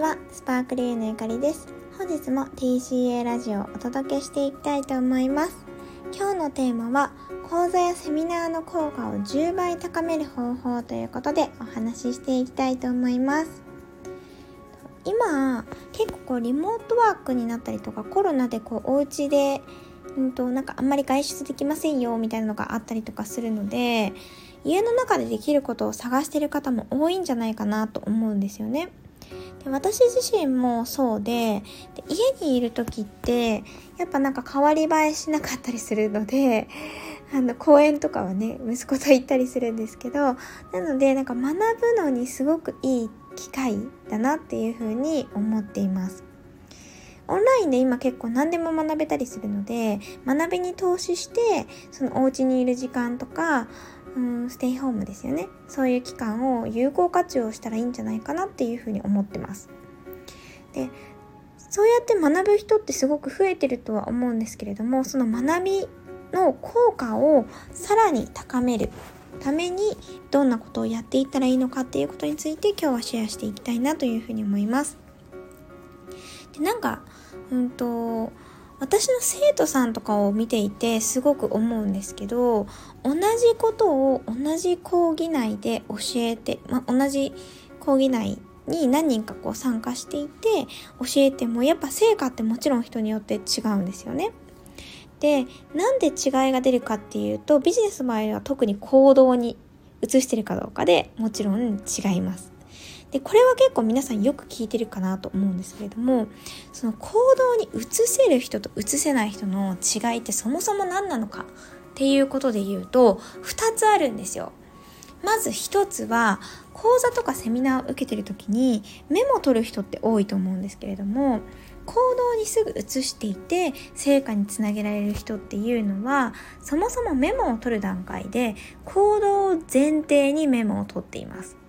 ちは、スパークリーのゆかりです。本日も TCA ラジオをお届けしていきたいと思います。今日のテーマは、講座やセミナーの効果を10倍高める方法ということでお話ししていきたいと思います。今、結構こうリモートワークになったりとか、コロナでこうお家で、うんと、なんかあんまり外出できませんよみたいなのがあったりとかするので、家の中でできることを探してる方も多いんじゃないかなと思うんですよね。で私自身もそうでで家にいる時ってやっぱなんか変わり映えしなかったりするので あの公園とかはね息子と行ったりするんですけどなのでなんか学ぶのにすごくいい機会だなっていうふうに思っています。オンラインで今結構何でも学べたりするので学びに投資してそのお家にいる時間とかうんステイホームですよね。そういう期間を有効活用したらいいんじゃないかなっていうふうに思ってます。でそうやって学ぶ人ってすごく増えてるとは思うんですけれどもその学びの効果をさらに高めるためにどんなことをやっていったらいいのかっていうことについて今日はシェアしていきたいなというふうに思います。でなんかうんと私の生徒さんとかを見ていてすごく思うんですけど同じことを同じ講義内で教えて、ま同じ講義内に何人かこう参加していて教えてもやっぱ成果ってもちろん人によって違うんですよね。でなんで違いが出るかっていうとビジネスの場合は特に行動に移してるかどうかでもちろん違います。でこれは結構皆さんよく聞いてるかなと思うんですけれどもその行動に移せる人と移せない人の違いってそもそも何なのかっていうことで言うと2つあるんですよ。まず1つは講座とかセミナーを受けてる時にメモを取る人って多いと思うんですけれども行動にすぐ移していて成果につなげられる人っていうのはそもそもメモを取る段階で行動を前提にメモを取っています。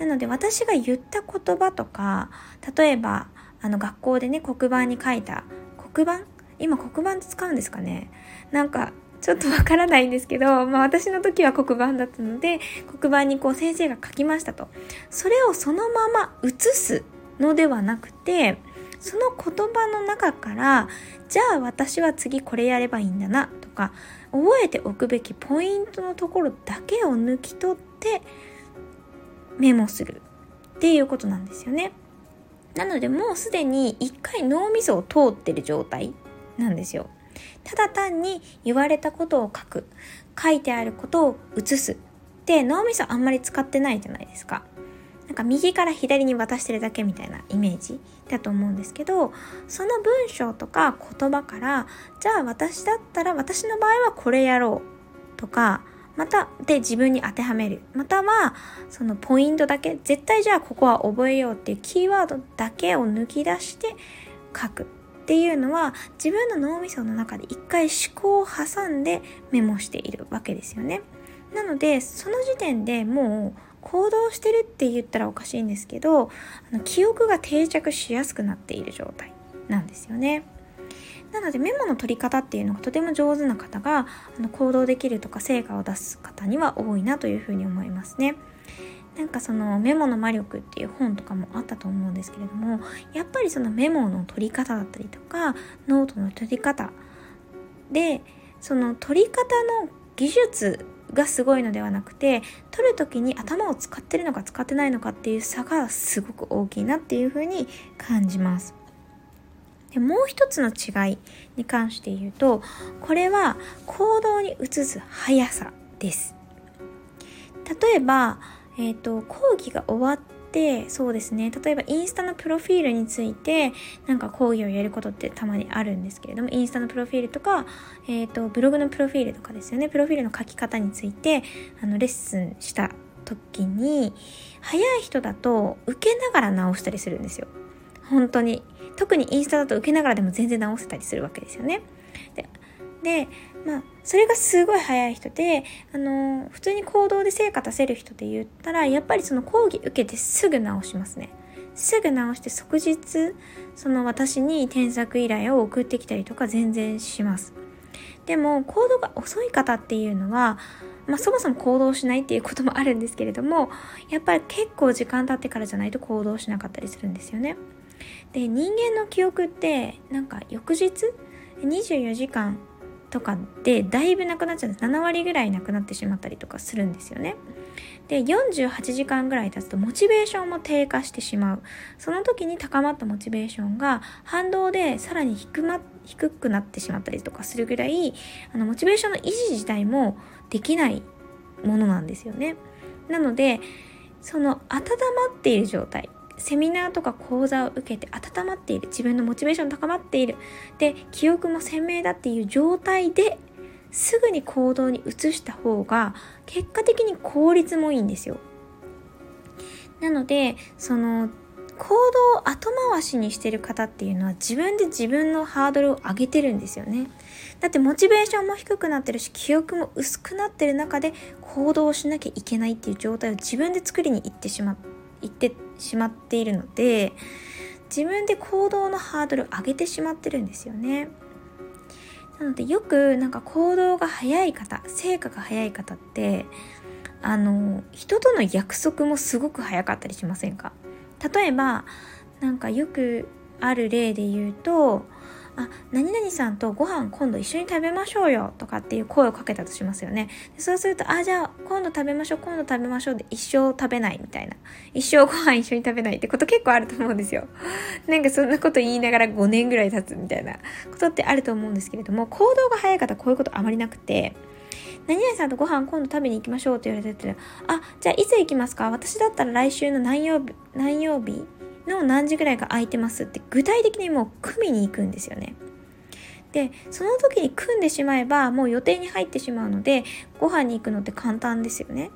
なので私が言った言葉とか例えばあの学校でね黒板に書いた黒板？今黒板って使うんですかね？なんかちょっとわからないんですけど、まあ私の時は黒板だったので、黒板にこう先生が書きましたと。それをそのまま写すのではなくて、その言葉の中から、じゃあ私は次これやればいいんだなとか、覚えておくべきポイントのところだけを抜き取って、メモするっていうことなんですよね。なのでもうすでに一回脳みそを通ってる状態なんですよ。ただ単に言われたことを書く。書いてあることを写す。で、脳みそあんまり使ってないじゃないですか。なんか右から左に渡してるだけみたいなイメージだと思うんですけど、その文章とか言葉から、じゃあ私だったら私の場合はこれやろうとか、また、で自分に当てはめる。または、そのポイントだけ、絶対じゃあここは覚えようっていうキーワードだけを抜き出して書くっていうのは、自分の脳みその中で一回思考を挟んでメモしているわけですよね。なので、その時点でもう、行動してるって言ったらおかしいんですけど、あの記憶が定着しやすくなっている状態なんですよね。なのでメモの取り方っていうのがとても上手な方があの行動できるとか成果を出す方には多いなというふうに思いますね。なんかそのメモの魔力っていう本とかもあったと思うんですけれどもやっぱりそのメモの取り方だったりとかノートの取り方でその取り方の技術がすごいのではなくて取る時に頭を使ってるのか使ってないのかっていう差がすごく大きいなっていうふうに感じます。でもう一つの違いに関して言うとこれは行動に移す速さです。例えば、えーと、講義が終わってそうですね。例えばインスタのプロフィールについてなんか講義をやることってたまにあるんですけれどもインスタのプロフィールとか、えーと、ブログのプロフィールとかですよね。プロフィールの書き方についてあのレッスンした時に早い人だと受けながら直したりするんですよ。本当に特にインスタだと受けながらでも全然直せたりするわけですよね。ででまあそれがすごい早い人であの普通に行動で成果出せる人で言ったらやっぱりその講義受けてすぐ直しますね。すぐ直して即日その私に添削依頼を送ってきたりとか全然します。でも行動が遅い方っていうのはまあ、そもそも行動しないっていうこともあるんですけれどもやっぱり結構時間経ってからじゃないと行動しなかったりするんですよね。で人間の記憶ってなんか翌日24時間とかでだいぶなくなっちゃうんです。7割ぐらいなくなってしまったりとかするんですよね。で48時間ぐらい経つとモチベーションも低下してしまう。その時に高まったモチベーションが反動でさらに低,、ま、低くなってしまったりとかするぐらいあのモチベーションの維持自体もできないものなんですよね。なのでその温まっている状態セミナーとか講座を受けて温まっている自分のモチベーション高まっているで記憶も鮮明だっていう状態ですぐに行動に移した方が結果的に効率もいいんですよ。なのでその行動を後回しにしてる方っていうのは自分で自分のハードルを上げてるんですよね。だってモチベーションも低くなってるし記憶も薄くなってる中で行動をしなきゃいけないっていう状態を自分で作りに行ってしまって行ってしまっているので自分で行動のハードルを上げてしまってるんですよね。なのでよくなんか行動が早い方成果が早い方ってあの人との約束もすごく早かったりしませんか？例えばなんかよくある例で言うとあ、何々さんとご飯今度一緒に食べましょうよとかっていう声をかけたとしますよね。でそうすると、あ、じゃあ今度食べましょう、今度食べましょうで一生食べないみたいな。一生ご飯一緒に食べないってこと結構あると思うんですよ。なんかそんなこと言いながら5年ぐらい経つみたいなことってあると思うんですけれども、行動が早い方こういうことあまりなくて、何々さんとご飯今度食べに行きましょうって言われてて、あ、じゃあいつ行きますか？私だったら来週の何曜日、何曜日の何時ぐらいが空いてますって具体的にもう組みに行くんですよね。でその時に組んでしまえばもう予定に入ってしまうのでご飯に行くのって簡単ですよね。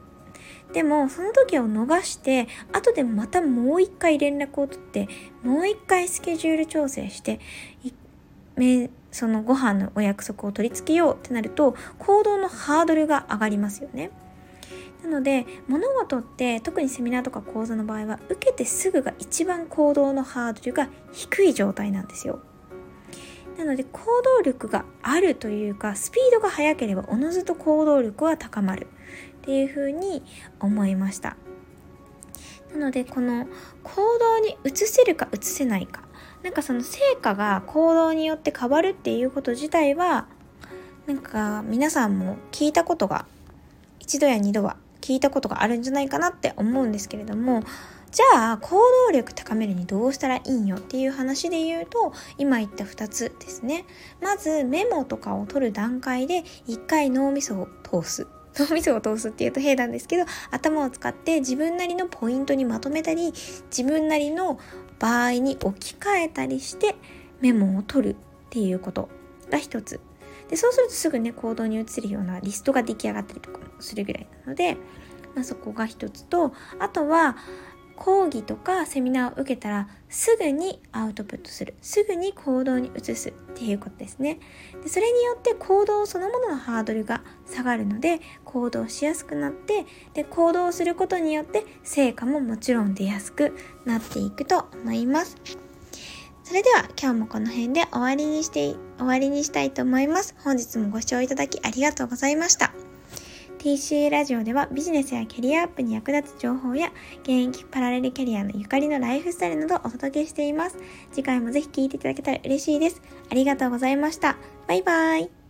でもその時を逃して後でまたもう一回連絡を取ってもう一回スケジュール調整してそのご飯のお約束を取り付けようってなると行動のハードルが上がりますよね。なので物事って特にセミナーとか講座の場合は受けてすぐが一番行動のハードルが低い状態なんですよ。なので行動力があるというかスピードが速ければおのずと行動力は高まる。っていうふうに思いました。なのでこの行動に移せるか移せないか。なんかその成果が行動によって変わるっていうこと自体はなんか皆さんも聞いたことが一度や二度は聞いたことがあるんじゃないかなって思うんですけれどもじゃあ行動力高めるにどうしたらいいよっていう話で言うと今言った2つですね。まずメモとかを取る段階で1回脳みそを通す。脳みそを通すっていうと変なんですけど頭を使って自分なりのポイントにまとめたり自分なりの場合に置き換えたりしてメモを取るっていうことが一つ。でそうするとすぐね行動に移るようなリストが出来上がったりとかもするぐらいなので、まあ、そこが一つとあとは講義とかセミナーを受けたらすぐにアウトプットする。すぐに行動に移すっていうことですね。でそれによって行動そのもののハードルが下がるので行動しやすくなってで行動することによって成果ももちろん出やすくなっていくと思います。それでは今日もこの辺で終わりにして終わりにしたいと思います本日もご視聴いただきありがとうございました TCA ラジオではビジネスやキャリアアップに役立つ情報や現役パラレルキャリアのゆかりのライフスタイルなどをお届けしています。次回もぜひ聴いていただけたら嬉しいです。ありがとうございました。バイバーイ。